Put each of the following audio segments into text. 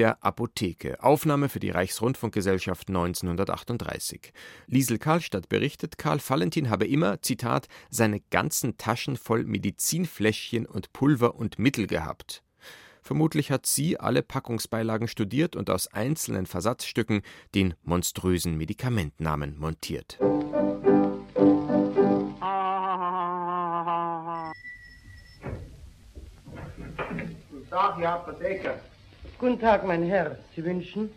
der Apotheke. Aufnahme für die Reichsrundfunkgesellschaft 1938. Liesel Karlstadt berichtet, Karl Valentin habe immer, Zitat, seine ganzen Taschen voll Medizinfläschchen und Pulver und Mittel gehabt. Vermutlich hat sie alle Packungsbeilagen studiert und aus einzelnen Versatzstücken den monströsen Medikamentnamen montiert. Guten Tag, Herr Apotheker. Guten Tag, mein Herr. Sie wünschen?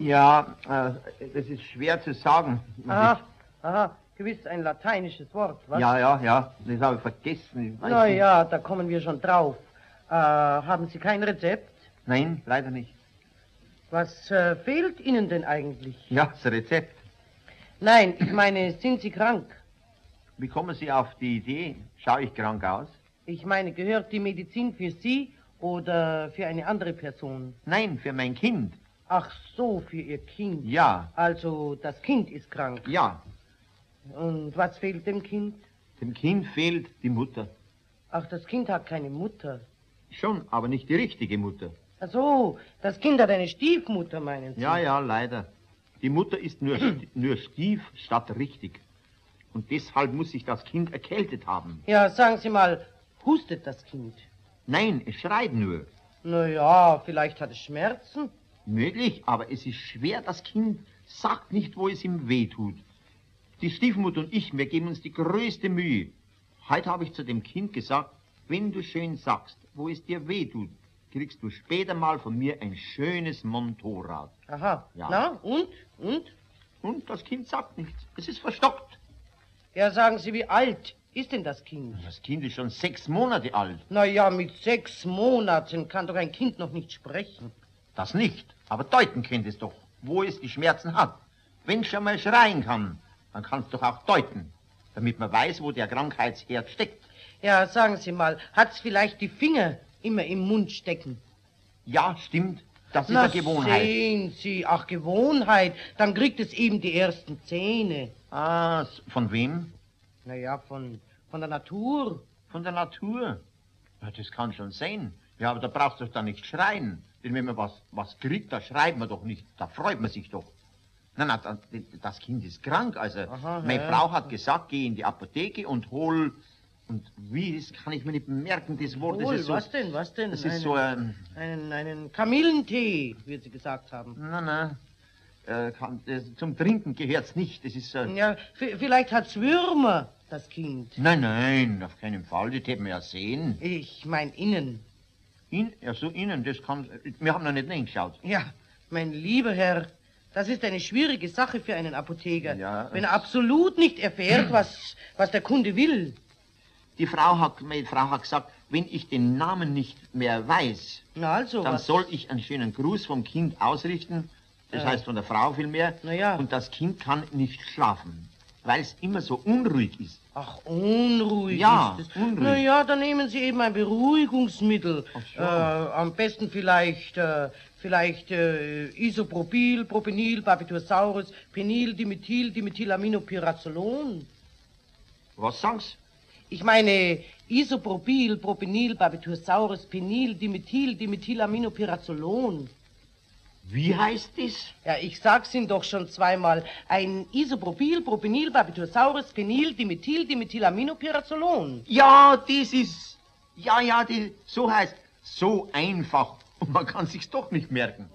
Ja, äh, das ist schwer zu sagen. Aha, aha, gewiss ein lateinisches Wort, was? Ja, ja, ja, das habe ich vergessen. Ich Na nicht. ja, da kommen wir schon drauf. Äh, haben Sie kein Rezept? Nein, leider nicht. Was äh, fehlt Ihnen denn eigentlich? Ja, das Rezept. Nein, ich meine, sind Sie krank? Wie kommen Sie auf die Idee? Schaue ich krank aus? Ich meine, gehört die Medizin für Sie oder für eine andere Person? Nein, für mein Kind. Ach so, für Ihr Kind. Ja, Also, das Kind ist krank. ja. Und was fehlt dem Kind? Dem Kind fehlt die Mutter. Ach, das Kind hat keine Mutter. Schon, aber nicht die richtige Mutter. Ach so, das Kind hat eine Stiefmutter, meinen Sie? Ja, ja, leider. Die Mutter ist nur, nur stief statt richtig. Und deshalb muss sich das Kind erkältet haben. Ja, sagen Sie mal, hustet das Kind? Nein, es schreit nur. Na ja, vielleicht hat es Schmerzen. Möglich, aber es ist schwer, das Kind sagt nicht, wo es ihm weh tut. Die Stiefmutter und ich, wir geben uns die größte Mühe. Heute habe ich zu dem Kind gesagt, wenn du schön sagst, wo es dir weh tut, kriegst du später mal von mir ein schönes Motorrad. Aha. Ja. Na, und? Und? Und das Kind sagt nichts. Es ist verstockt. Ja, sagen Sie, wie alt ist denn das Kind? Das Kind ist schon sechs Monate alt. Na ja, mit sechs Monaten kann doch ein Kind noch nicht sprechen. Das nicht. Aber deuten kennt es doch, wo es die Schmerzen hat. Wenn es schon mal schreien kann, dann kann es doch auch deuten, damit man weiß, wo der Krankheitsherd steckt. Ja, sagen Sie mal, hat's vielleicht die Finger immer im Mund stecken? Ja, stimmt. Das ist Na, eine Gewohnheit. sehen Sie, ach, Gewohnheit, dann kriegt es eben die ersten Zähne. Ah, von wem? Na ja, von, von der Natur. Von der Natur. Ja, das kann schon sein. Ja, aber da brauchst du doch dann nicht schreien. Denn wenn man was, was kriegt, da schreit man doch nicht. Da freut man sich doch. Na, na, da- das Kind ist krank. Also, Aha, meine ja. Frau hat gesagt, geh in die Apotheke und hol. Und wie, das kann ich mir nicht merken, das Wort. Wohl, das ist so, was denn, was denn? Das Einen- ist so ein. Einen, einen Kamillentee, wird sie gesagt haben. Na, na. Äh, kann, das, zum Trinken gehört's nicht. Das ist. Äh, Ja, vielleicht hat's Würmer, das Kind. Nein, nein, auf keinen Fall. Das hätten wir ja sehen. Ich mein innen. In, ja, so innen, das kann. Wir haben noch nicht reingeschaut. Ja, mein lieber Herr, das ist eine schwierige Sache für einen Apotheker. Ja. Wenn er absolut nicht erfährt, was, was der Kunde will. Die Frau hat, meine Frau hat gesagt, wenn ich den Namen nicht mehr weiß, Na also, dann was? soll ich einen schönen Gruß vom Kind ausrichten. Das Äh. heißt von der Frau vielmehr. Na ja. Und das Kind kann nicht schlafen, weil es immer so unruhig ist. Ach, unruhig Ja, ist es. unruhig. Na ja, dann nehmen Sie eben ein Beruhigungsmittel. So. Äh, am besten vielleicht, äh, vielleicht äh, Isopropyl, Propenil, Barbitursaurus, Penil, Dimethyl, Dimethylaminopyrazolon. Was sagst Ich meine Isopropyl, Propenil, Barbitursaurus, Penil, Dimethyl, Dimethylaminopyrazolon. Wie heißt das? Ja, ich sag's Ihnen doch schon zweimal. Ein Isopropyl, Propenil, Barbitursaurus, Penil, Dimethyl, Dimethylaminopyrazolon. Ja, das ist. Ja, ja, die, so heißt. So einfach. Und man kann sich's doch nicht merken.